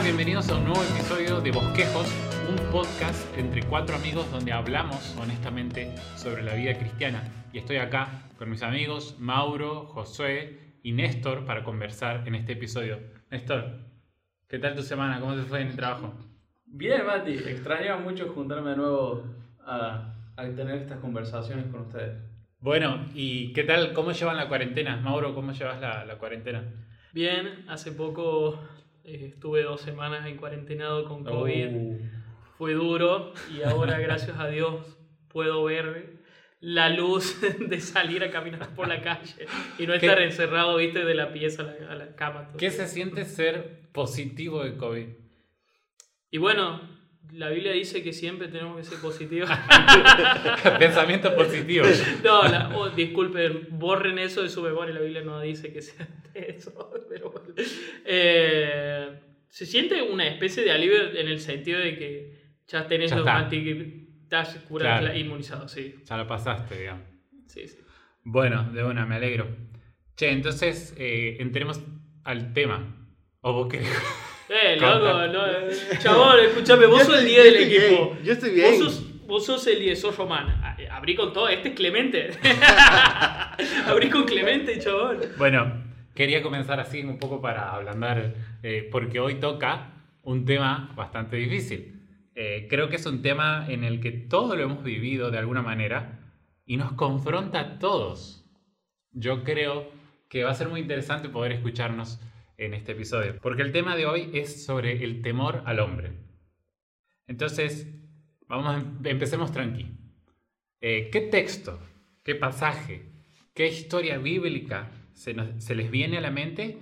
Hola, bienvenidos a un nuevo episodio de Bosquejos, un podcast entre cuatro amigos donde hablamos honestamente sobre la vida cristiana. Y estoy acá con mis amigos Mauro, Josué y Néstor para conversar en este episodio. Néstor, ¿qué tal tu semana? ¿Cómo te fue en el trabajo? Bien, Mati. Extrañaba mucho juntarme de nuevo a, a tener estas conversaciones con ustedes. Bueno, ¿y qué tal? ¿Cómo llevan la cuarentena? Mauro, ¿cómo llevas la, la cuarentena? Bien, hace poco eh, estuve dos semanas en cuarentenado con COVID. Uh, Fue duro y ahora, gracias a Dios, puedo ver la luz de salir a caminar por la calle y no estar encerrado, viste, de la pieza a la, a la cama. todo. ¿Qué se siente ser positivo de COVID? Y bueno, la Biblia dice que siempre tenemos que ser positivos. Pensamiento positivo. No, la- oh, disculpen, borren eso de su memoria, la Biblia no dice que sea eso. Pero bueno. Eh, se siente una especie de alivio en el sentido de que ya tenés Ya los está. anti... Estás curado, Claro. inmunizado, sí. Ya lo pasaste, digamos. sí, sí. Bueno, de una, me alegro. Che, entonces eh, entremos al tema. ¿O vos querés? Eh, loco, no, eh, chabón, escúchame, vos sos el estoy- día del yo estoy equipo. bien, yo estoy bien. Vos sos, vos sos el Dieso Román. A- Abrí con todo, este es Clemente. Abrí con Clemente, chabón. Bueno, quería comenzar así un poco para ablandar, eh, porque hoy toca un tema bastante difícil. Eh, creo que es un tema en el que todos lo hemos vivido de alguna manera y nos confronta a todos. Yo creo que va a ser muy interesante poder escucharnos en este episodio, porque el tema de hoy es sobre el temor al hombre. Entonces, vamos em- empecemos tranqui. Eh, ¿Qué texto, qué pasaje, qué historia bíblica se, se les viene a la mente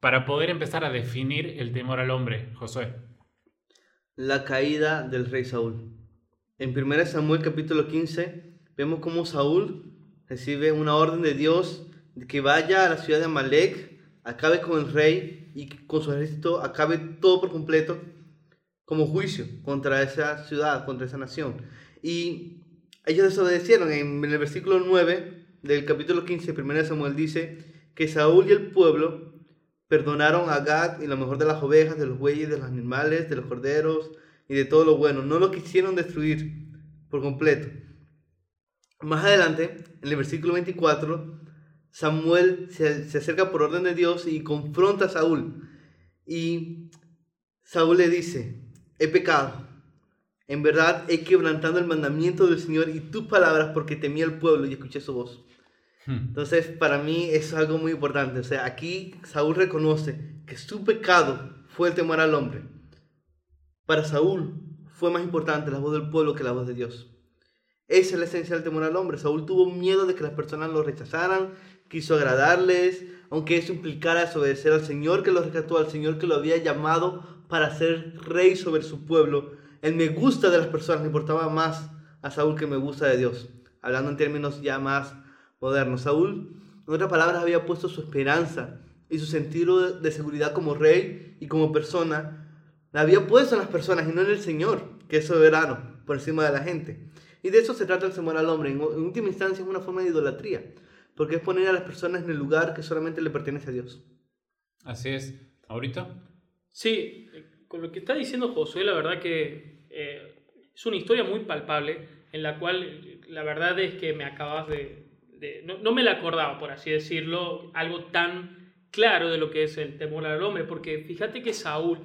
para poder empezar a definir el temor al hombre, Josué? La caída del rey Saúl. En 1 Samuel capítulo 15 vemos cómo Saúl recibe una orden de Dios de que vaya a la ciudad de Amalek, acabe con el rey y con su ejército acabe todo por completo como juicio contra esa ciudad, contra esa nación. Y ellos desobedecieron. En el versículo 9 del capítulo 15 de 1 Samuel dice que Saúl y el pueblo perdonaron a Gad y lo mejor de las ovejas, de los bueyes, de los animales, de los corderos y de todo lo bueno. No lo quisieron destruir por completo. Más adelante, en el versículo 24, Samuel se, se acerca por orden de Dios y confronta a Saúl. Y Saúl le dice, he pecado. En verdad he quebrantado el mandamiento del Señor y tus palabras porque temí al pueblo y escuché su voz. Hmm. Entonces, para mí eso es algo muy importante. O sea, aquí Saúl reconoce que su pecado fue el temor al hombre. Para Saúl fue más importante la voz del pueblo que la voz de Dios. Esa es la esencia del temor al hombre. Saúl tuvo miedo de que las personas lo rechazaran, quiso agradarles, aunque eso implicara desobedecer al Señor que lo rescató, al Señor que lo había llamado para ser rey sobre su pueblo. El me gusta de las personas le importaba más a Saúl que me gusta de Dios. Hablando en términos ya más modernos. Saúl, en otras palabras, había puesto su esperanza y su sentido de, seguridad como rey y como persona. La había puesto en las personas y no en el Señor, que es soberano por encima de la gente. Y de eso se trata el temor al hombre. En última instancia es una forma de idolatría, porque es poner a las personas en el lugar que solamente le pertenece a Dios. Así es. ¿Ahorita? Sí, con lo que está diciendo Josué, la verdad que eh, es una historia muy palpable en la cual la verdad es que me acabas de... de- no, no me la acordaba, por así decirlo, algo tan claro de lo que es el temor al hombre, porque fíjate que Saúl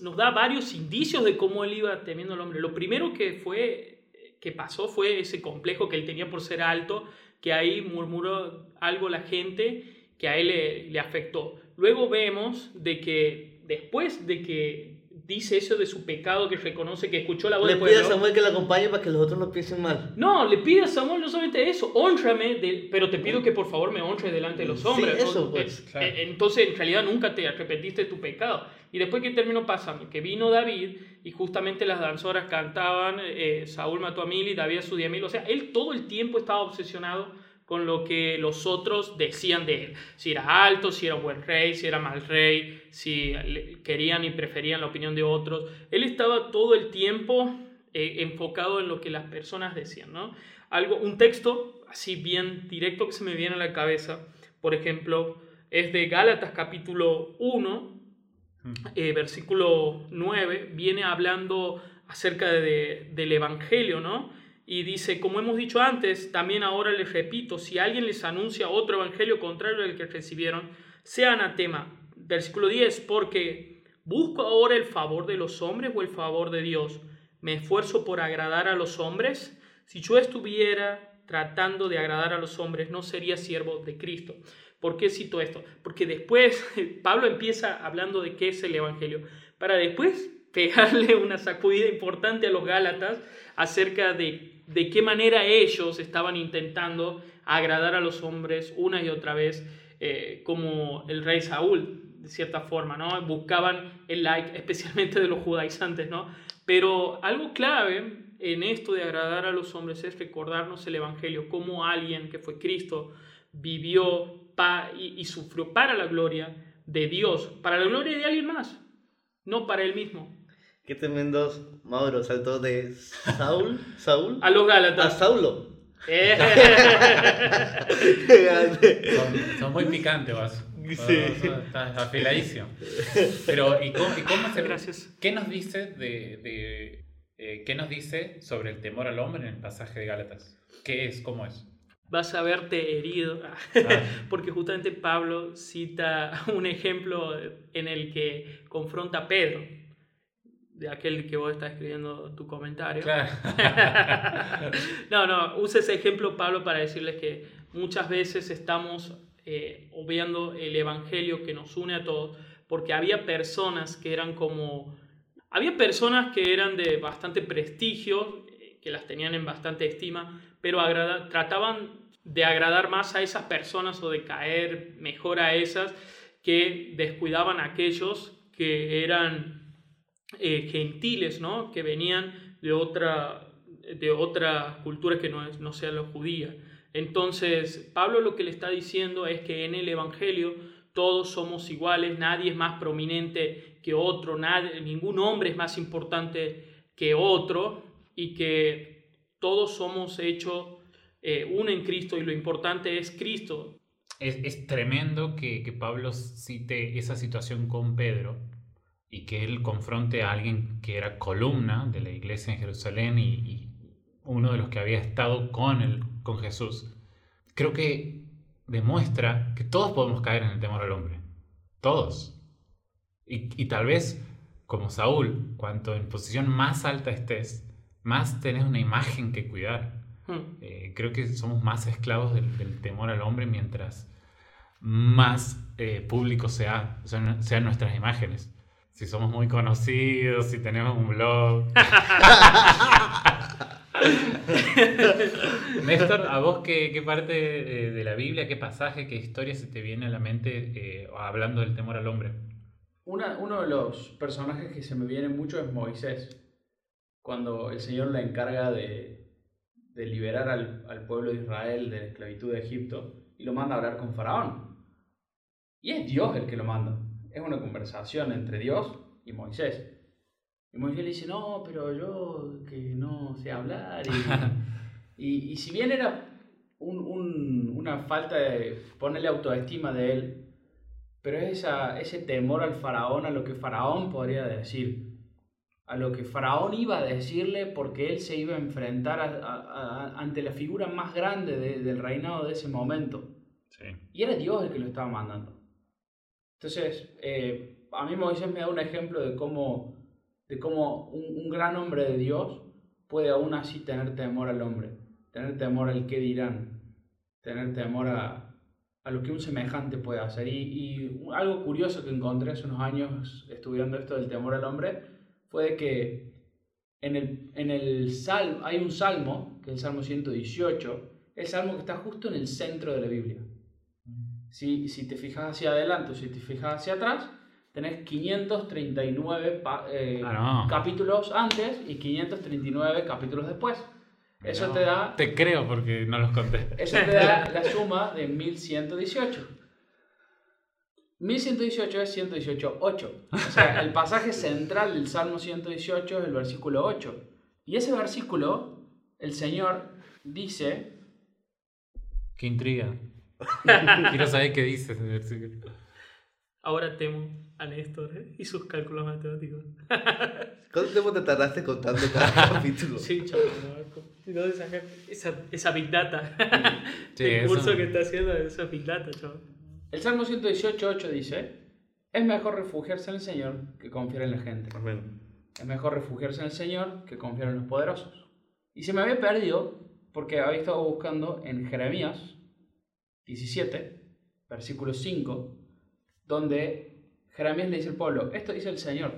nos da varios indicios de cómo él iba temiendo al hombre. Lo primero que fue que pasó fue ese complejo que él tenía por ser alto, que ahí murmuró algo la gente que a él le, le afectó. Luego vemos de que después de que dice eso de su pecado, que reconoce que escuchó la voz Le del pide a Samuel que le acompañe para que los otros no piensen mal. no, le pide a Samuel no solamente eso, honrame, de- pero te pido que por favor me honres delante de los Sí, hombres. eso, O- pues, eh, claro. eh, Entonces, en realidad nunca te arrepentiste de tu pecado. Y después que terminó pasando, que vino David y justamente las danzoras cantaban, eh, Saúl mató a mil y David a su diez mil. O sea, él todo el tiempo estaba obsesionado con lo que los otros decían de él. Si era alto, si era buen rey, si era mal rey, si querían y preferían la opinión de otros. Él estaba todo el tiempo eh, enfocado en lo que las personas decían, ¿no? Algo, un texto así bien directo que se me viene a la cabeza, por ejemplo, es de Gálatas capítulo 1, eh, versículo 9, viene hablando acerca de- del Evangelio, ¿no? Y dice, como hemos dicho antes, también ahora les repito, si alguien les anuncia otro Evangelio contrario al que recibieron, sea anatema. Versículo 10, porque busco ahora el favor de los hombres o el favor de Dios. Me esfuerzo por agradar a los hombres. Si yo estuviera tratando de agradar a los hombres, no sería siervo de Cristo. ¿Por qué cito esto? Porque después Pablo empieza hablando de qué es el Evangelio, para después pegarle una sacudida importante a los Gálatas acerca de, de qué manera ellos estaban intentando agradar a los hombres una y otra vez, eh, como el rey Saúl, de cierta forma, ¿no? Buscaban el like, especialmente de los judaizantes, ¿no? Pero algo clave en esto de agradar a los hombres es recordarnos el Evangelio, como alguien que fue Cristo vivió pa- y, y sufrió para la gloria de Dios, para la gloria de alguien más, no para él mismo. Qué tremendos. Mauro saltó de Saúl, Saúl A los a Gálatas. Saulo. Eh. Son, son muy picantes, vas. Sí. Estás afiladísimo. Pero, ¿y cómo, y cómo se, Gracias. ¿Qué nos dice de, de, eh, qué nos dice sobre el temor al hombre en el pasaje de Gálatas? ¿Qué es? ¿Cómo es? Vas a verte herido, Ah, porque justamente Pablo cita un ejemplo en el que confronta a Pedro, de aquel que vos estás escribiendo tu comentario. claro. no, no, usa ese ejemplo Pablo para decirles que muchas veces estamos eh, obviando el evangelio que nos une a todos, porque había personas que eran como, había personas que eran de bastante prestigio, eh, que las tenían en bastante estima, pero agrada- trataban de agradar más a esas personas o de caer mejor a esas que descuidaban a aquellos que eran eh, gentiles, ¿no? Que venían de otra, de otra cultura que no, es, no sea la judía. Entonces, Pablo lo que le está diciendo es que en el Evangelio todos somos iguales, nadie es más prominente que otro, nadie, ningún hombre es más importante que otro y que todos somos hechos eh, uno en Cristo y lo importante es Cristo. Es, es tremendo que, que Pablo cite esa situación con Pedro y que él confronte a alguien que era columna de la iglesia en Jerusalén y, y uno de los que había estado con, el, con Jesús. Creo que demuestra que todos podemos caer en el temor al hombre. Todos. Y, y tal vez, como Saúl, cuanto en posición más alta estés, más tenés una imagen que cuidar. Hmm. Eh, creo que somos más esclavos del, del temor al hombre mientras más eh, público sea, sean, sean nuestras imágenes. Si somos muy conocidos, si tenemos un blog. Néstor, ¿a vos qué, qué parte eh, de la Biblia, qué pasaje, qué historia se te viene a la mente eh, hablando del temor al hombre? Una- uno de los personajes que se me viene mucho es Moisés, cuando el Señor le encarga de, de liberar al, al pueblo de Israel de la esclavitud de Egipto y lo manda a hablar con Faraón. Y es Dios el que lo manda. Es una conversación entre Dios y Moisés. Y Moisés le dice, no, pero yo que no sé hablar. Y, y, y si bien era un- un- una falta de ponerle autoestima de él, pero es esa, ese temor al faraón, a lo que faraón podría decir, a lo que faraón iba a decirle porque él se iba a enfrentar a- a- a- ante la figura más grande de- del reinado de ese momento. Sí. Y era Dios el que lo estaba mandando. Entonces, eh, a mí Moisés me da un ejemplo de cómo, de cómo un, un gran hombre de Dios puede aún así tener temor al hombre, tener temor al qué dirán, tener temor a, a lo que un semejante puede hacer. Y, algo curioso que encontré hace unos años estudiando esto del temor al hombre fue que en el, en el hay un salmo, que es el Salmo 118, el salmo que está justo en el centro de la Biblia. Si, si te fijas hacia adelante o si te fijas hacia atrás, tenés 539 pa- eh, Ah, no. capítulos antes y 539 capítulos después. Eso No, te da Te creo porque no los conté. eso te da la suma de 1118. 1118 es 118, 8. O sea, el pasaje central del Salmo 118 es el versículo 8. Y ese versículo, el Señor dice, Qué intriga. Quiero saber qué dice ese versículo. Ahora temo a Néstor ¿eh? y sus cálculos matemáticos. ¿Cuánto tiempo te tardaste contando cada capítulo? Sí, chaval. ¿no? ¿Dónde sacar esa, esa Big Data? Sí, el eso curso no. que está haciendo es esa Big Data, chaval. El Salmo 118.8 dice, es mejor refugiarse en el Señor que confiar en la gente. Amén. Es mejor refugiarse en el Señor que confiar en los poderosos. Y se me había perdido porque había estado buscando en Jeremías 17, versículo 5, donde Jeremías le dice al pueblo, esto dice el Señor,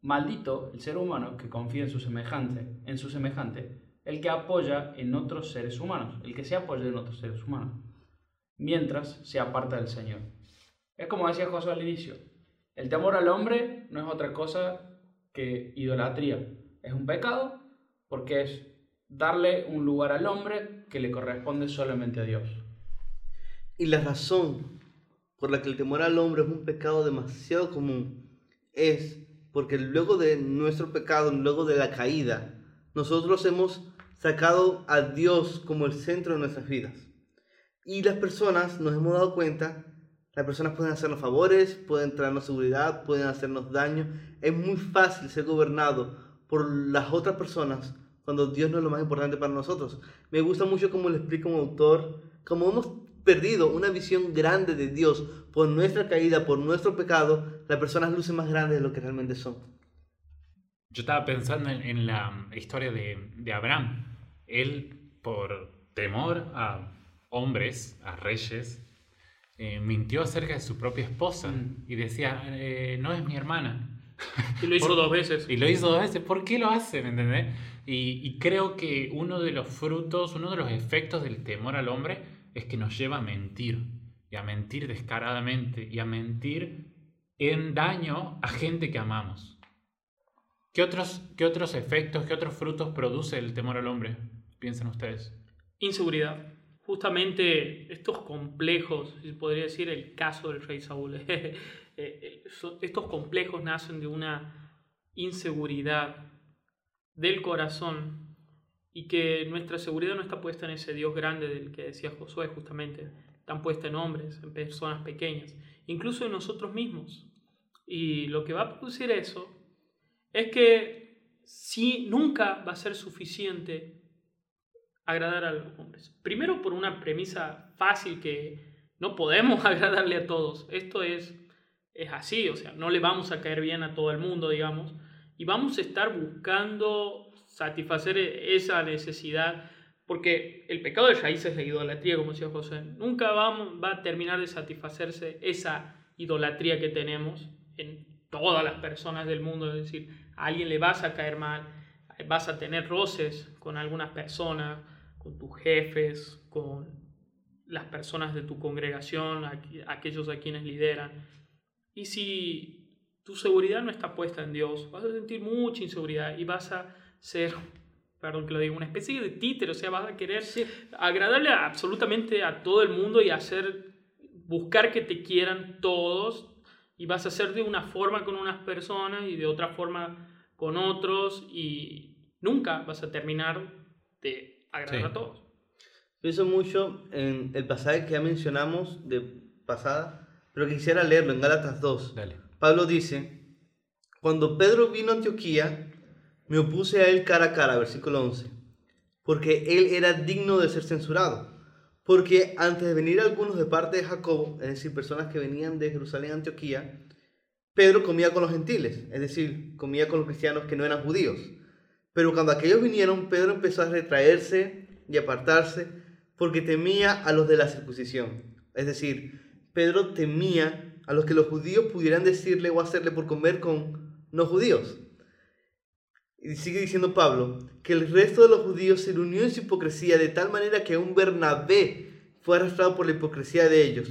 maldito el ser humano que confía en su semejante, en su semejante, el que apoya en otros seres humanos, el que se apoya en otros seres humanos, mientras se aparta del Señor. Es como decía Josué al inicio, el temor al hombre no es otra cosa que idolatría. Es un pecado porque es darle un lugar al hombre que le corresponde solamente a Dios. Y la razón por la que el temor al hombre es un pecado demasiado común es porque luego de nuestro pecado, luego de la caída, nosotros hemos sacado a Dios como el centro de nuestras vidas. Y las personas nos hemos dado cuenta, las personas pueden hacernos favores, pueden traernos seguridad, pueden hacernos daño. Es muy fácil ser gobernado por las otras personas cuando Dios no es lo más importante para nosotros. Me gusta mucho como le explica un autor, como hemos perdido una visión grande de Dios por nuestra caída, por nuestro pecado, las personas lucen más grandes de lo que realmente son. Yo estaba pensando en, en la historia de, de Abraham. Él, por temor a hombres, a reyes, eh, mintió acerca de su propia esposa Mm. y decía, eh, no es mi hermana. Y lo hizo Por- dos veces. Y lo hizo dos veces. ¿Por qué lo hace? ¿Me entendés? Y, y creo que uno de los frutos, uno de los efectos del temor al hombre es que nos lleva a mentir. Y a mentir descaradamente. Y a mentir en daño a gente que amamos. ¿Qué otros, qué otros efectos, qué otros frutos produce el temor al hombre? Piensen ustedes. Inseguridad. Justamente estos complejos, podría decir el caso del rey Saúl, eh, eh, estos complejos nacen de una inseguridad del corazón y que nuestra seguridad no está puesta en ese Dios grande del que decía Josué justamente, están puesta en hombres, en personas pequeñas, incluso en nosotros mismos. Y lo que va a producir eso es que si nunca va a ser suficiente agradar a los hombres. Primero por una premisa fácil que no podemos agradarle a todos. Esto es, es así, o sea, no le vamos a caer bien a todo el mundo, digamos, y vamos a estar buscando satisfacer esa necesidad, porque el pecado de raíz es la idolatría, como decía José. Nunca vamos, va a terminar de satisfacerse esa idolatría que tenemos en todas las personas del mundo, es decir, a alguien le vas a caer mal, vas a tener roces con algunas personas, con tus jefes, con las personas de tu congregación, aqu- aquellos a quienes lideran. Y si tu seguridad no está puesta en Dios, vas a sentir mucha inseguridad y vas a ser, perdón que lo diga, una especie de títere, o sea, vas a querer agradarle a- absolutamente a todo el mundo y hacer, buscar que te quieran todos y vas a hacer de una forma con unas personas y de otra forma con otros y nunca vas a terminar de agradar Sí. a todos. Pienso mucho en el pasaje que ya mencionamos de pasada, pero quisiera leerlo en Gálatas 2. Dale. Pablo dice, cuando Pedro vino a Antioquía, me opuse a él cara a cara, versículo 11, porque él era digno de ser censurado. Porque antes de venir algunos de parte de Jacobo, es decir, personas que venían de Jerusalén a Antioquía, Pedro comía con los gentiles, es decir, comía con los cristianos que no eran judíos. Pero cuando aquellos vinieron, Pedro empezó a retraerse y apartarse porque temía a los de la circuncisión. Es decir, Pedro temía a los que los judíos pudieran decirle o hacerle por comer con no judíos. Y sigue diciendo Pablo que el resto de los judíos se unió en su hipocresía de tal manera que un Bernabé fue arrastrado por la hipocresía de ellos.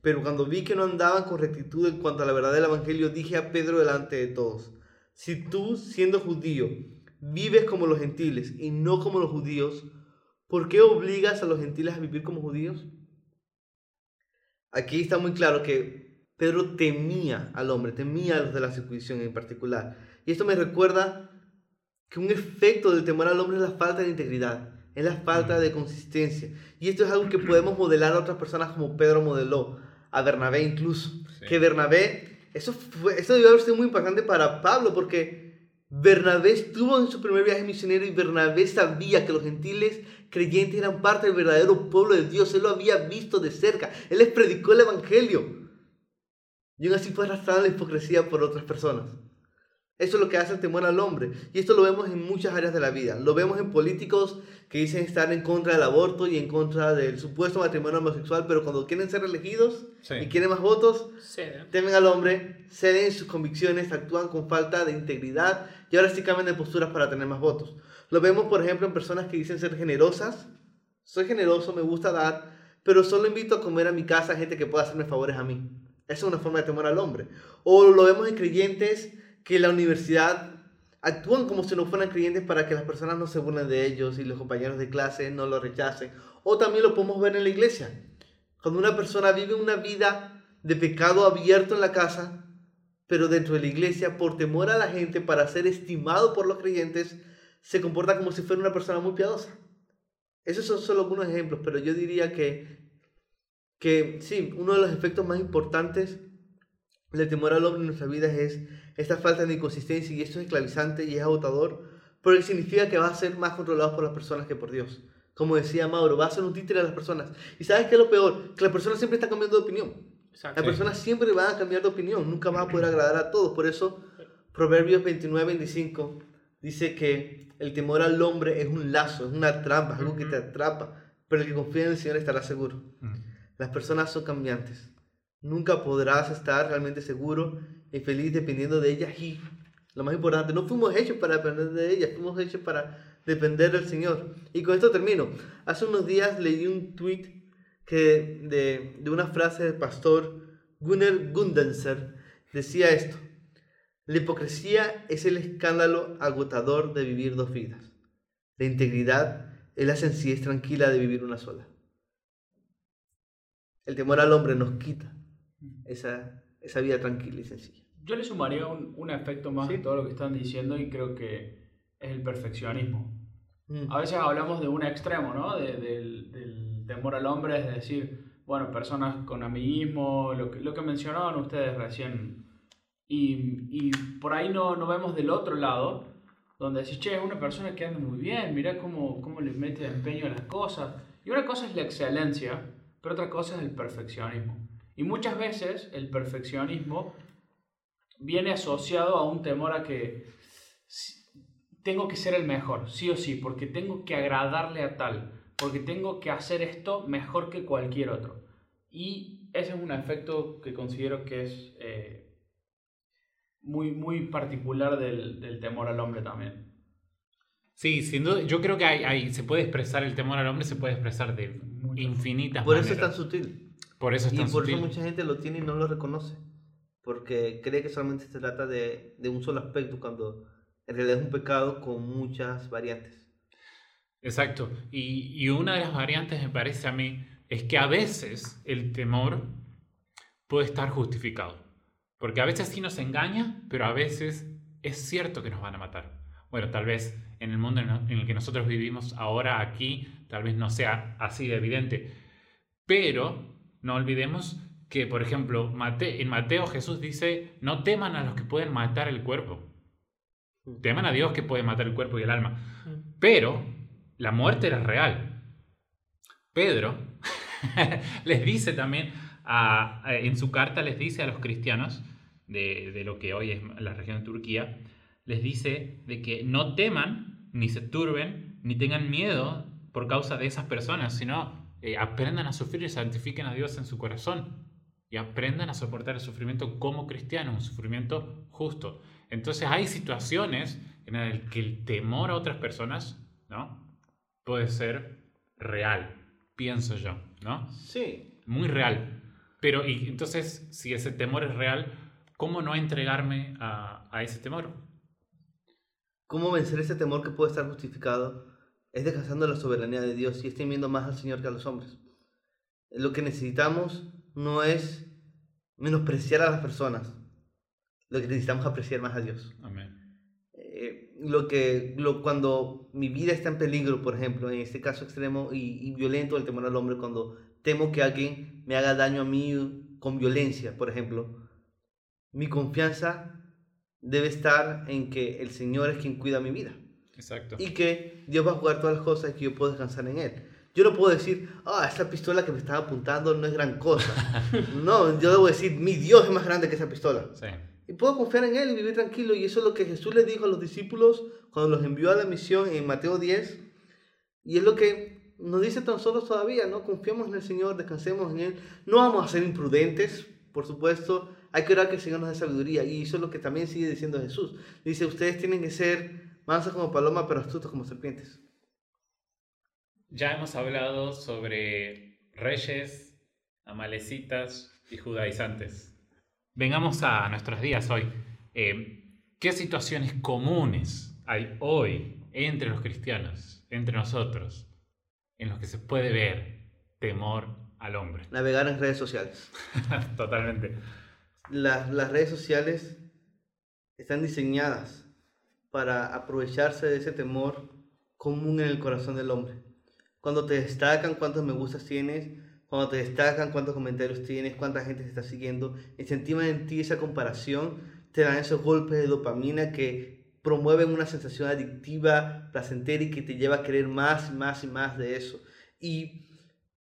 Pero cuando vi que no andaban con rectitud en cuanto a la verdad del Evangelio, dije a Pedro delante de todos, si tú, siendo judío, vives como los gentiles y no como los judíos, ¿por qué obligas a los gentiles a vivir como judíos? Aquí está muy claro que Pedro temía al hombre, temía a los de la circuncisión en particular. Y esto me recuerda que un efecto del temor al hombre es la falta de integridad, es la falta de consistencia. Y esto es algo que podemos modelar a otras personas como Pedro modeló. a Bernabé incluso. Sí. Que Bernabé, eso, fue, eso debió haber sido muy importante para Pablo porque Bernabé estuvo en su primer viaje misionero y Bernabé sabía que los gentiles creyentes eran parte del verdadero pueblo de Dios. Él lo había visto de cerca. Él les predicó el Evangelio. Y aún así fue arrastrado la hipocresía por otras personas. Eso es lo que hace el temor al hombre. Y esto lo vemos en muchas áreas de la vida. Lo vemos en políticos que dicen estar en contra del aborto y en contra del supuesto matrimonio homosexual, pero cuando quieren ser elegidos Sí. y quieren más votos, temen al hombre, ceden en sus convicciones, actúan con falta de integridad y ahora sí cambian de posturas para tener más votos. Lo vemos, por ejemplo, en personas que dicen ser generosas. Soy generoso, me gusta dar, pero solo invito a comer a mi casa a gente que pueda hacerme favores a mí. Esa es una forma de temor al hombre. O lo vemos en creyentes que la universidad actúan como si no fueran creyentes para que las personas no se burlen de ellos y los compañeros de clase no lo rechacen. O también lo podemos ver en la iglesia. Cuando una persona vive una vida de pecado abierto en la casa, pero dentro de la iglesia, por temor a la gente, para ser estimado por los creyentes, se comporta como si fuera una persona muy piadosa. Esos son solo algunos ejemplos, pero yo diría que, que sí, uno de los efectos más importantes del temor al hombre en nuestras vidas es esta falta de inconsistencia y esto es esclavizante y es agotador, porque significa que va a ser más controlado por las personas que por Dios. Como decía Mauro, va a ser un títere de las personas. ¿Y sabes qué es lo peor? Que las personas siempre están cambiando de opinión. Exacto. Las personas siempre van a cambiar de opinión, nunca van a poder agradar a todos. Por eso, Proverbios 29, 25 dice que el temor al hombre es un lazo, es una trampa, es algo que te atrapa, pero el que confía en el Señor estará seguro. Mm. Las personas son cambiantes. Nunca podrás estar realmente seguro y feliz dependiendo de ellas y lo más importante, no fuimos hechos para depender de ellas, fuimos hechos para depender del Señor. Y con esto termino. Hace unos días leí un tweet que de, de una frase del pastor Gunnar Gundenser. Decía esto. La hipocresía es el escándalo agotador de vivir dos vidas. La integridad es la sencillez tranquila de vivir una sola. El temor al hombre nos quita esa, esa vida tranquila y sencilla. Yo le sumaría un, un efecto más Sí. a todo lo que están diciendo y creo que es el perfeccionismo. Mm. A veces hablamos de un extremo, ¿no? De- del, del temor al hombre, es decir, bueno, personas con amiguismo, lo que, lo que mencionaban ustedes recién. Y, y por ahí no, no vemos del otro lado, donde decís, che, es una persona que anda muy bien, mirá cómo, cómo le mete empeño a las cosas. Y una cosa es la excelencia, pero otra cosa es el perfeccionismo. Y muchas veces el perfeccionismo viene asociado a un temor a que tengo que ser el mejor, sí o sí, porque tengo que agradarle a tal, porque tengo que hacer esto mejor que cualquier otro. Y ese es un efecto que considero que es eh, muy, muy particular del, del temor al hombre también. Sí, sin duda, yo creo que hay, hay- se puede expresar el temor al hombre, se puede expresar de infinitas Por eso es tan maneras. sutil. Por eso es Y tan por sutil. eso mucha gente lo tiene y no lo reconoce. Porque cree que solamente se trata de, de un solo aspecto cuando en realidad es un pecado con muchas variantes. Exacto. Y, y una de las variantes, me parece a mí, es que a veces el temor puede estar justificado. Porque a veces sí nos engaña, pero a veces es cierto que nos van a matar. Bueno, tal vez en el mundo en el que nosotros vivimos ahora, aquí, tal vez no sea así de evidente. Pero no olvidemos que, por ejemplo, Mate- en Mateo Jesús dice, no teman a los que pueden matar el cuerpo. Teman a Dios que puede matar el cuerpo y el alma. Pero la muerte era real. Pedro les dice también, a- a- en su carta les dice a los cristianos de, de lo que hoy es la región de Turquía, les dice de que no teman, ni se turben, ni tengan miedo por causa de esas personas, sino eh, aprendan a sufrir y santifiquen a Dios en su corazón. Y aprendan a soportar el sufrimiento como cristianos, un sufrimiento justo. Entonces hay situaciones en las que el temor a otras personas, ¿no? Puede ser real, pienso yo, ¿no? Sí. Muy real. Pero, y entonces, si ese temor es real, ¿cómo no entregarme a, a ese temor? ¿Cómo vencer ese temor que puede estar justificado? Es descansando en la soberanía de Dios y es temiendo más al Señor que a los hombres. Lo que necesitamos no es menospreciar a las personas. Lo que necesitamos es apreciar más a Dios. Amén. Eh, lo que lo, cuando mi vida está en peligro, por ejemplo, en este caso extremo y, y violento el temor al hombre, cuando temo que alguien me haga daño a mí con violencia, por ejemplo, mi confianza debe estar en que el Señor es quien cuida mi vida. Exacto. Y que Dios va a jugar todas las cosas y que yo puedo descansar en Él. Yo no puedo decir, ah, esa pistola que me estaba apuntando no es gran cosa. no, yo debo decir, mi Dios es más grande que esa pistola. Sí. Y puedo confiar en Él y vivir tranquilo. Y eso es lo que Jesús le dijo a los discípulos cuando los envió a la misión en Mateo 10. Y es lo que nos dice a nosotros todavía, ¿no? Confiemos en el Señor, descansemos en Él. No vamos a ser imprudentes, por supuesto. Hay que orar que el Señor nos dé sabiduría. Y eso es lo que también sigue diciendo Jesús. Dice, ustedes tienen que ser mansos como palomas, pero astutos como serpientes. Ya hemos hablado sobre reyes, amalecitas y judaizantes. Vengamos a nuestros días hoy. Eh, ¿Qué situaciones comunes hay hoy entre los cristianos, entre nosotros, en los que se puede ver temor al hombre? Navegar en redes sociales. Totalmente. Las, las redes sociales están diseñadas para aprovecharse de ese temor común en el corazón del hombre. Cuando te destacan cuántos me gustas tienes, cuando te destacan cuántos comentarios tienes, cuánta gente te está siguiendo, incentivan en ti esa comparación, te dan esos golpes de dopamina que promueven una sensación adictiva, placentera y que te lleva a querer más y más y más de eso. Y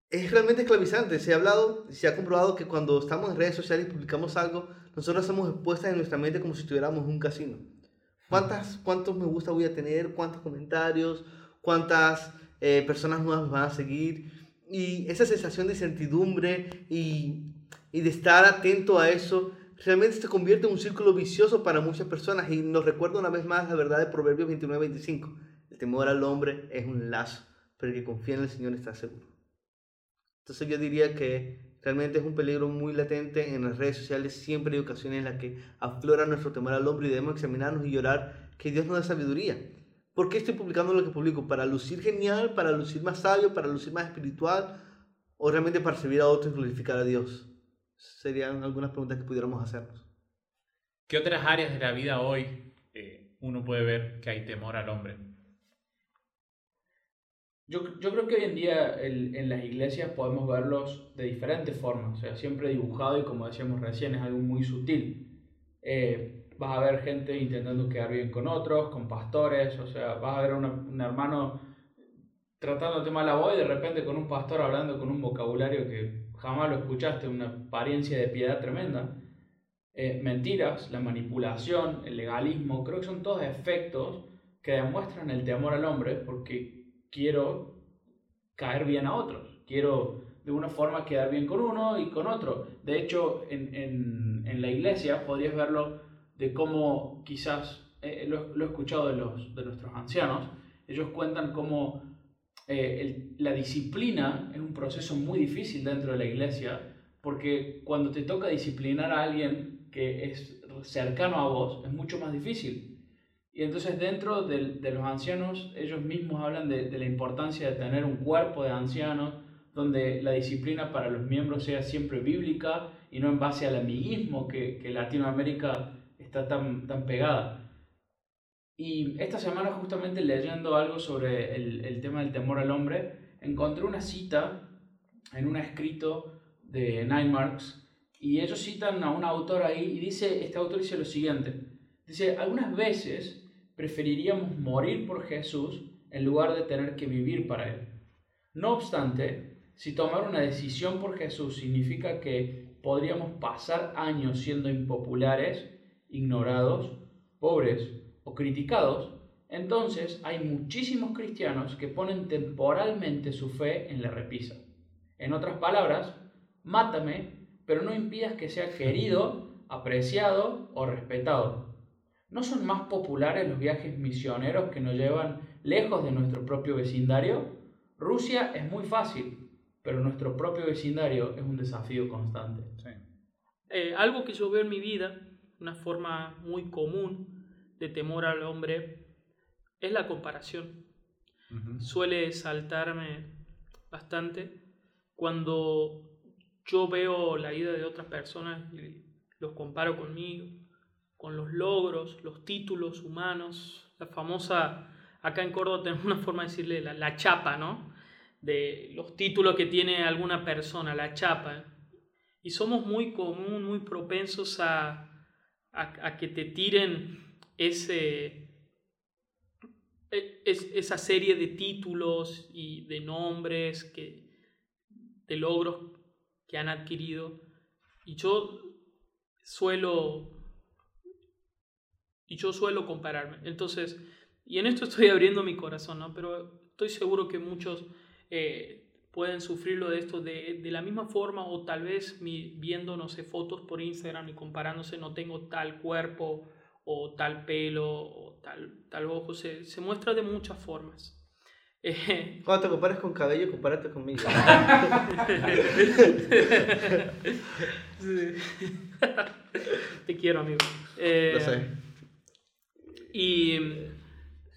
es realmente esclavizante. Se ha hablado, se ha comprobado que cuando estamos en redes sociales y publicamos algo, nosotros somos expuestas en nuestra mente como si estuviéramos en un casino. ¿Cuántas, ¿Cuántos me gusta voy a tener? ¿Cuántos comentarios? ¿Cuántas eh, personas nuevas me van a seguir? Y esa sensación de incertidumbre y, y de estar atento a eso realmente se convierte en un círculo vicioso para muchas personas y nos recuerda una vez más la verdad de Proverbios 29-25. El temor al hombre es un lazo, pero el que confía en el Señor está seguro. Entonces yo diría que realmente es un peligro muy latente en las redes sociales. Siempre hay ocasiones en las que aflora nuestro temor al hombre y debemos examinarnos y llorar que Dios nos dé sabiduría. ¿Por qué estoy publicando lo que publico? ¿Para lucir genial? ¿Para lucir más sabio? ¿Para lucir más espiritual? ¿O realmente para servir a otros y glorificar a Dios? Serían algunas preguntas que pudiéramos hacernos. ¿Qué otras áreas de la vida hoy eh, uno puede ver que hay temor al hombre? Yo, yo creo que hoy en día el- en las iglesias podemos verlos de diferentes formas, o sea, siempre dibujado y como decíamos recién, es algo muy sutil. Eh, vas a ver gente intentando quedar bien con otros, con pastores, o sea, vas a ver una- un hermano tratándote mal a vos y de repente con un pastor hablando con un vocabulario que jamás lo escuchaste, una apariencia de piedad tremenda. Eh, mentiras, la manipulación, el legalismo, creo que son todos efectos que demuestran el temor al hombre porque quiero caer bien a otros, quiero de una forma quedar bien con uno y con otro. De hecho, en, en, en la iglesia podrías verlo de cómo quizás, eh, lo, lo he escuchado de, los, de nuestros ancianos, ellos cuentan cómo eh, el- la disciplina es un proceso muy difícil dentro de la iglesia, porque cuando te toca disciplinar a alguien que es cercano a vos, es mucho más difícil. Y entonces dentro del- de, los ancianos, ellos mismos hablan de, de la importancia de tener un cuerpo de ancianos, donde la disciplina para los miembros sea siempre bíblica y no en base al amiguismo que, que Latinoamérica está tan, tan pegada. Y esta semana justamente leyendo algo sobre el, el tema del temor al hombre, encontré una cita en un escrito de Nine Marks y ellos citan a un autor ahí y dice, este autor dice lo siguiente, dice, algunas veces preferiríamos morir por Jesús en lugar de tener que vivir para Él. No obstante, si tomar una decisión por Jesús significa que podríamos pasar años siendo impopulares, ignorados, pobres o criticados, entonces hay muchísimos cristianos que ponen temporalmente su fe en la repisa. En otras palabras, mátame, pero no impidas que sea querido, apreciado o respetado. ¿No son más populares los viajes misioneros que nos llevan lejos de nuestro propio vecindario? Rusia es muy fácil, pero nuestro propio vecindario es un desafío constante. Sí. Eh, algo que yo veo en mi vida, una forma muy común de temor al hombre, es la comparación. Suele saltarme bastante cuando yo veo la vida de otras personas y los comparo conmigo, con los logros, los títulos humanos, la famosa, acá en Córdoba tenemos una forma de decirle la, la chapa, ¿no? De los títulos que tiene alguna persona, la chapa. y somos muy común, muy propensos a, a, que te tiren ese, e, esa serie de títulos y de nombres, que, de logros que han adquirido. Y yo suelo, y yo suelo compararme. Entonces, y en esto estoy abriendo mi corazón, ¿no? Pero estoy seguro que muchos eh, pueden sufrirlo de esto de, de, la misma forma o tal vez mi, viendo, no sé, fotos por Instagram y comparándose, no tengo tal cuerpo o tal pelo o tal, tal ojo, se, se muestra de muchas formas. Cuando te compares con cabello, compárate conmigo. te quiero, amigo. Eh, Lo sé. Y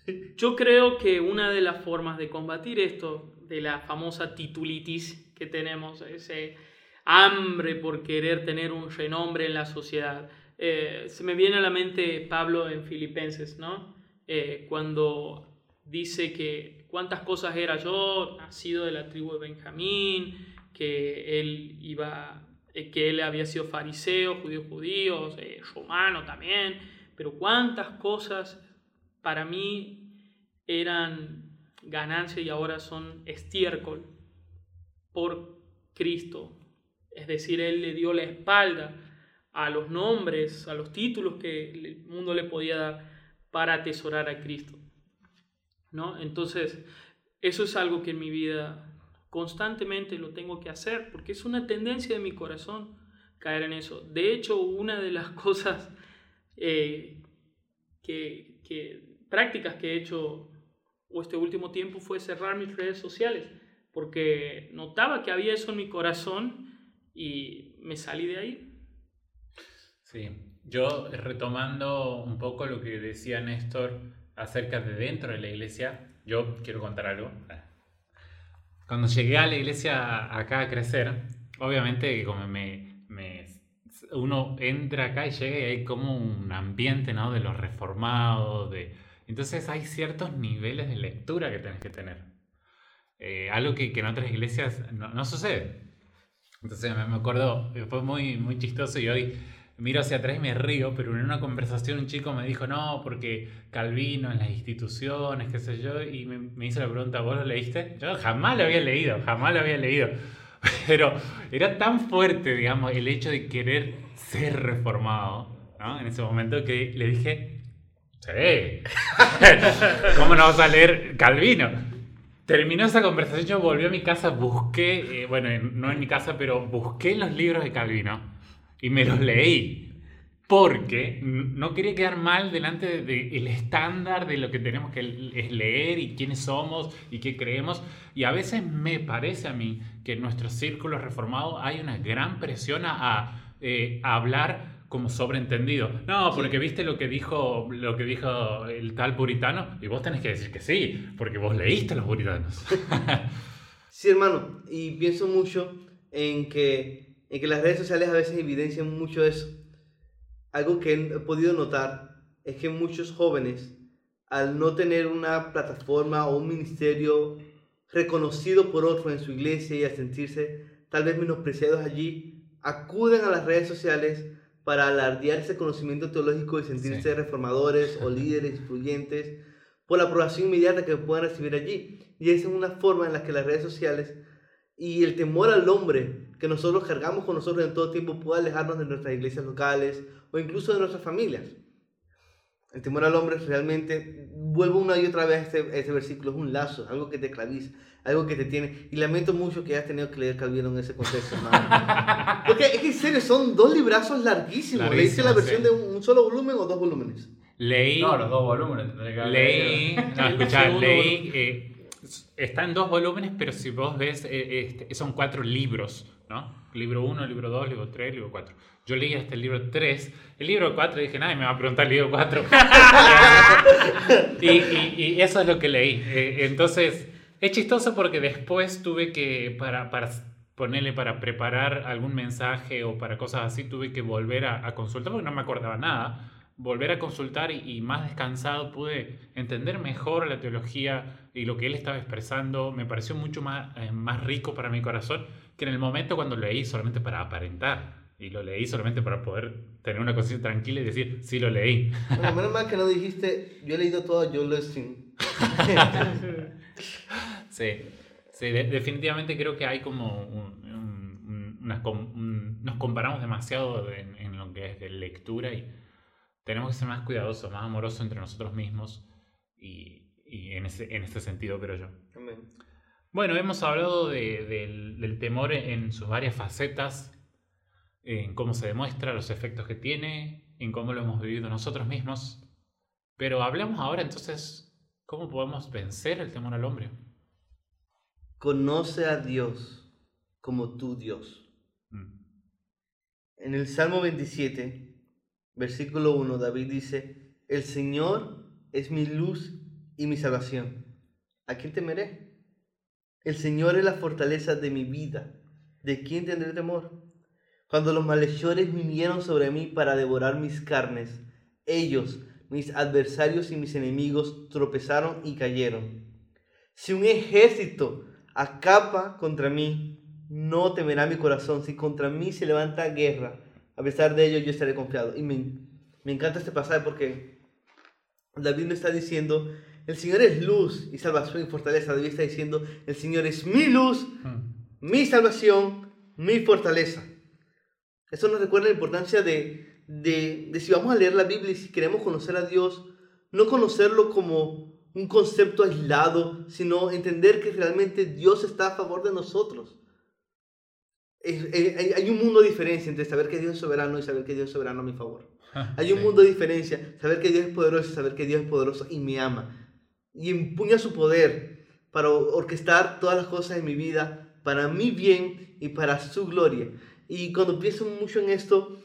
yo creo que una de las formas de combatir esto, de la famosa titulitis que tenemos, ese hambre por querer tener un renombre en la sociedad, eh, se me viene a la mente Pablo en Filipenses, ¿no? Eh, cuando dice que cuántas cosas era yo, nacido de la tribu de Benjamín, que él iba, eh, que él había sido fariseo, judío judío, romano también, pero cuántas cosas para mí eran ganancia y ahora son estiércol por Cristo. Es decir, Él le dio la espalda a los nombres, a los títulos que el mundo le podía dar para atesorar a Cristo. ¿No? Entonces, eso es algo que en mi vida constantemente lo tengo que hacer, porque es una tendencia de mi corazón caer en eso. De hecho, una de las cosas eh, que, prácticas que he hecho o este último tiempo fue cerrar mis redes sociales, porque notaba que había eso en mi corazón y me salí de ahí. Sí, yo retomando un poco lo que decía Néstor acerca de dentro de la iglesia, yo quiero contar algo. Cuando llegué a la iglesia acá a crecer, obviamente como me uno entra acá y llega y hay como un ambiente ¿no? de los reformados, de, entonces hay ciertos niveles de lectura que tienes que tener. Eh, algo que, que, en otras iglesias no, no, sucede. Entonces me acuerdo, fue muy, muy chistoso y hoy miro hacia atrás y me río, pero en una conversación un chico me dijo, no, porque Calvino en las instituciones, qué sé yo, y me, me hizo la pregunta, ¿vos lo leíste? Yo jamás lo había leído, jamás lo había leído. Pero era tan fuerte, digamos, el hecho de querer ser reformado, ¿no? En ese momento que le dije, Sí. ¿Cómo no vas a leer Calvino? Terminó esa conversación, yo volví a mi casa, busqué, eh, bueno, no en mi casa, pero busqué los libros de Calvino y me los leí. Porque no quería quedar mal delante del de, estándar de lo que tenemos que leer y quiénes somos y qué creemos. Y a veces me parece a mí que en nuestros círculos reformados hay una gran presión a, eh, a hablar como sobreentendido. No, porque sí. viste lo que dijo lo que dijo el tal puritano y vos tenés que decir que sí, porque vos leíste los puritanos. sí, hermano, y pienso mucho en que en que las redes sociales a veces evidencian mucho eso. Algo que he podido notar es que muchos jóvenes al no tener una plataforma o un ministerio reconocido por otros en su iglesia y a sentirse tal vez menospreciados allí, acuden a las redes sociales para alardear ese conocimiento teológico y sentirse sí. reformadores o líderes influyentes por la aprobación inmediata que puedan recibir allí. Y esa es una forma en la que las redes sociales y el temor al hombre que nosotros cargamos con nosotros en todo tiempo puede alejarnos de nuestras iglesias locales o incluso de nuestras familias. El temor al hombre realmente, vuelvo una y otra vez a este, este versículo, es un lazo, algo que te claviza, algo que te tiene. Y lamento mucho que hayas tenido que leer Calvino en ese contexto, hermano. Porque es que en serio, son dos librazos larguísimos. ¿Leíste la versión sí. de un, un, solo volumen o dos volúmenes? Leí. No, los dos volúmenes. Leí. No, escuchá, leí. Eh, está en dos volúmenes, pero si vos ves, eh, este, son cuatro libros, ¿no? Libro 1, libro 2, libro 3, libro 4. Yo leí hasta el libro 3. El libro 4 dije, nadie me va a preguntar el libro 4. y, y, y, eso es lo que leí. Eh, entonces, es chistoso porque después tuve que, para, para ponerle, para preparar algún mensaje o para cosas así, tuve que volver a, a consultar porque no me acordaba nada. Volver a consultar y, y más descansado pude entender mejor la teología y lo que él estaba expresando. Me pareció mucho más, eh, más rico para mi corazón que en el momento cuando lo leí solamente para aparentar. Y lo leí solamente para poder tener una conciencia tranquila y decir, sí lo leí. Bueno, menos mal que no dijiste, yo he leído todo Joel Osteen. Sí, sí de- definitivamente creo que hay como un- un- un- unas nos comparamos demasiado en, en lo que es de lectura y tenemos que ser más cuidadosos, más amorosos entre nosotros mismos y, y en, ese, en ese sentido creo yo. Amén. Bueno, hemos hablado de- del, del temor en sus varias facetas, en cómo se demuestra, los efectos que tiene, en cómo lo hemos vivido nosotros mismos. Pero hablamos ahora entonces, ¿cómo podemos vencer el temor al hombre? Conoce a Dios como tu Dios. Mm. En el Salmo 27, versículo 1, David dice, el Señor es mi luz y mi salvación. ¿A quién temeré? El Señor es la fortaleza de mi vida. ¿De quién tendré temor? Cuando los malhechores vinieron sobre mí para devorar mis carnes, ellos, mis adversarios y mis enemigos, tropezaron y cayeron. Si un ejército acapa contra mí, no temerá mi corazón. Si contra mí se levanta guerra, a pesar de ello yo estaré confiado. Y me, me encanta este pasaje porque David no está diciendo, el Señor es luz y salvación y fortaleza. David está diciendo, el Señor es mi luz, Mm. mi salvación, mi fortaleza. Eso nos recuerda la importancia de, de, de si vamos a leer la Biblia y si queremos conocer a Dios, no conocerlo como un concepto aislado, sino entender que realmente Dios está a favor de nosotros. Es- hay, un mundo de diferencia entre saber que Dios es soberano y saber que Dios es soberano a mi favor. Hay un Sí. mundo de diferencia, saber que Dios es poderoso y saber que Dios es poderoso y me ama. Y empuña su poder para orquestar todas las cosas en mi vida para mi bien y para su gloria. Y cuando pienso mucho en esto,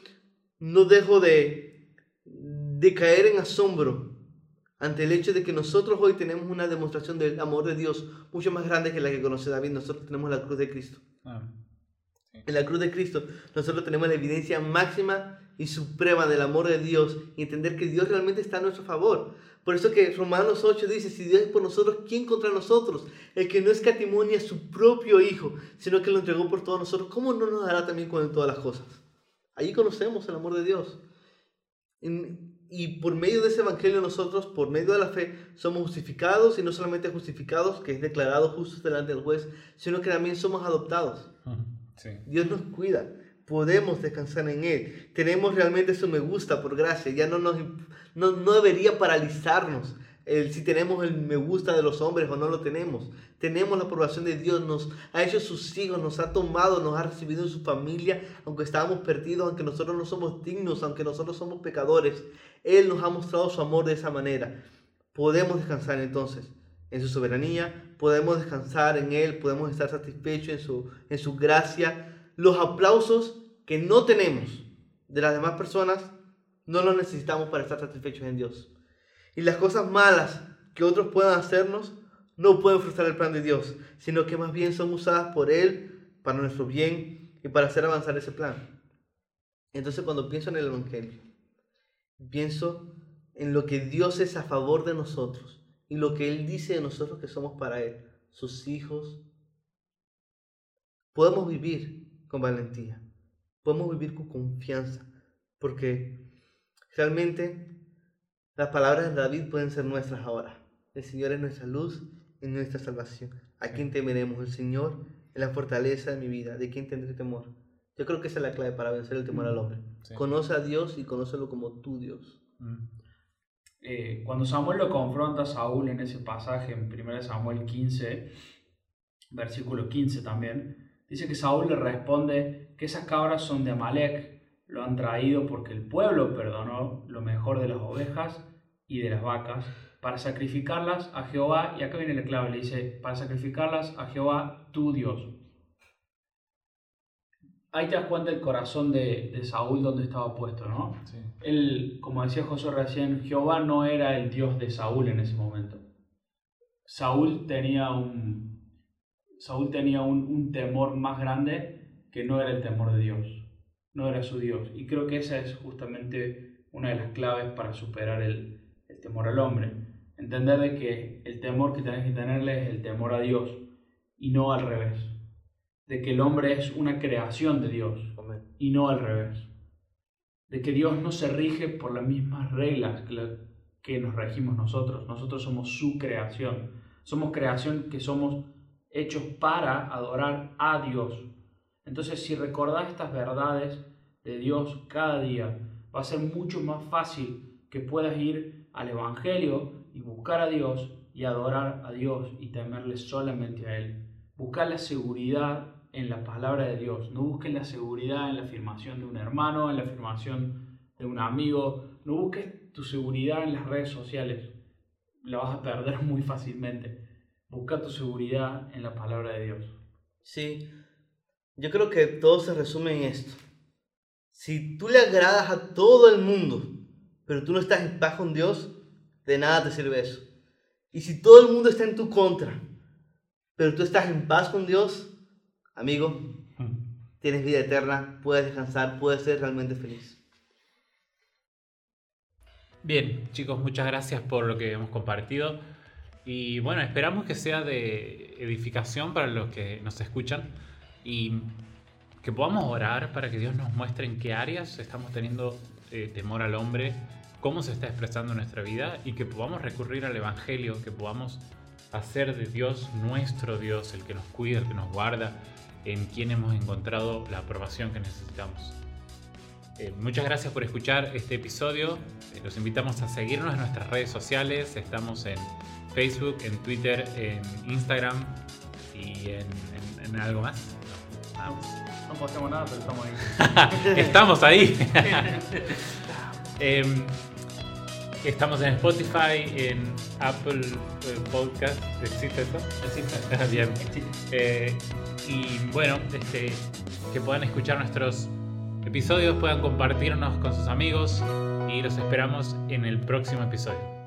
no dejo de, de caer en asombro ante el hecho de que nosotros hoy tenemos una demostración del amor de Dios mucho más grande que la que conoce David. Nosotros tenemos la cruz de Cristo. Ah, En la cruz de Cristo nosotros tenemos la evidencia máxima y suprema del amor de Dios y entender que Dios realmente está a nuestro favor. Por eso que Romanos 8 dice, si Dios es por nosotros, ¿quién contra nosotros? El que no escatimonia a su propio Hijo, sino que lo entregó por todos nosotros, ¿cómo no nos dará también con todas las cosas? Allí conocemos el amor de Dios. Y por medio de ese evangelio nosotros, por medio de la fe, somos justificados y no solamente justificados, que es declarado justos delante del juez, sino que también somos adoptados. Dios nos cuida, podemos descansar en Él, tenemos realmente su me gusta por gracia, ya no, nos, no, no debería paralizarnos el, si tenemos el me gusta de los hombres o no lo tenemos. Tenemos la aprobación de Dios, nos ha hecho sus hijos, nos ha tomado, nos ha recibido en su familia, aunque estábamos perdidos, aunque nosotros no somos dignos, aunque nosotros somos pecadores. Él nos ha mostrado su amor de esa manera. Podemos descansar entonces en su soberanía, podemos descansar en Él, podemos estar satisfechos en su, en su gracia. Los aplausos que no tenemos de las demás personas no los necesitamos para estar satisfechos en Dios. Y las cosas malas que otros puedan hacernos no pueden frustrar el plan de Dios, sino que más bien son usadas por Él para nuestro bien y para hacer avanzar ese plan. Entonces cuando pienso en el Evangelio, pienso en lo que Dios es a favor de nosotros y lo que Él dice de nosotros que somos para Él, sus hijos. Podemos vivir con valentía, podemos vivir con confianza, porque realmente las palabras de David pueden ser nuestras ahora. El Señor es nuestra luz y nuestra salvación. ¿A quién temeremos? El Señor es la fortaleza de mi vida. ¿De quién tendré temor? Yo creo que esa es la clave para vencer el temor al hombre. Sí. Conoce a Dios y conócelo como tu Dios. Mm. Eh, cuando Samuel lo confronta a Saúl en ese pasaje, en 1 Samuel 15, versículo 15 también, dice que Saúl le responde que esas cabras son de Amalek, lo han traído porque el pueblo perdonó lo mejor de las ovejas y de las vacas para sacrificarlas a Jehová, y acá viene la clave, le dice, para sacrificarlas a Jehová, tu Dios. Ahí te das cuenta el corazón de, de Saúl donde estaba puesto, ¿no? Sí. Él, como decía José recién, Jehová no era el Dios de Saúl en ese momento. Saúl tenía un, Saúl tenía un, un temor más grande que no era el temor de Dios, no era su Dios. Y creo que esa es justamente una de las claves para superar el, el temor al hombre. Entender de que el temor que tenés que tenerle es el temor a Dios y no al revés. De que el hombre es una creación de Dios Amén. y no al revés. De que Dios no se rige por las mismas reglas que, la- que nos regimos nosotros. Nosotros somos su creación. Somos creación que somos hechos para adorar a Dios. Entonces, si recordás estas verdades de Dios cada día, va a ser mucho más fácil que puedas ir al Evangelio y buscar a Dios y adorar a Dios y temerle solamente a Él. Buscar la seguridad en la palabra de Dios. No busques la seguridad en la afirmación de un hermano, en la afirmación de un amigo. No busques tu seguridad en las redes sociales. La vas a perder muy fácilmente. Busca tu seguridad en la palabra de Dios. Sí, yo creo que todo se resume en esto. Si tú le agradas a todo el mundo, pero tú no estás en paz con Dios, de nada te sirve eso. Y si todo el mundo está en tu contra, pero tú estás en paz con Dios, amigo, tienes vida eterna, puedes descansar, puedes ser realmente feliz. Bien, chicos, muchas gracias por lo que hemos compartido. Y bueno, esperamos que sea de edificación para los que nos escuchan y que podamos orar para que Dios nos muestre en qué áreas estamos teniendo eh, temor al hombre, cómo se está expresando nuestra vida y que podamos recurrir al Evangelio, que podamos hacer de Dios nuestro Dios, el que nos cuida, el que nos guarda, en quien hemos encontrado la aprobación que necesitamos. Eh, muchas gracias por escuchar este episodio. Eh, los invitamos a seguirnos en nuestras redes sociales. Estamos en Facebook, en Twitter, en Instagram y en, en- en algo más. No. No posteamos nada, pero estamos ahí. Estamos ahí. Em, estamos en Spotify, en Apple eh, Podcast. ¿Existe eso? Bien. Eh, y bueno, este, que puedan escuchar nuestros episodios, puedan compartirnos con sus amigos y los esperamos en el próximo episodio.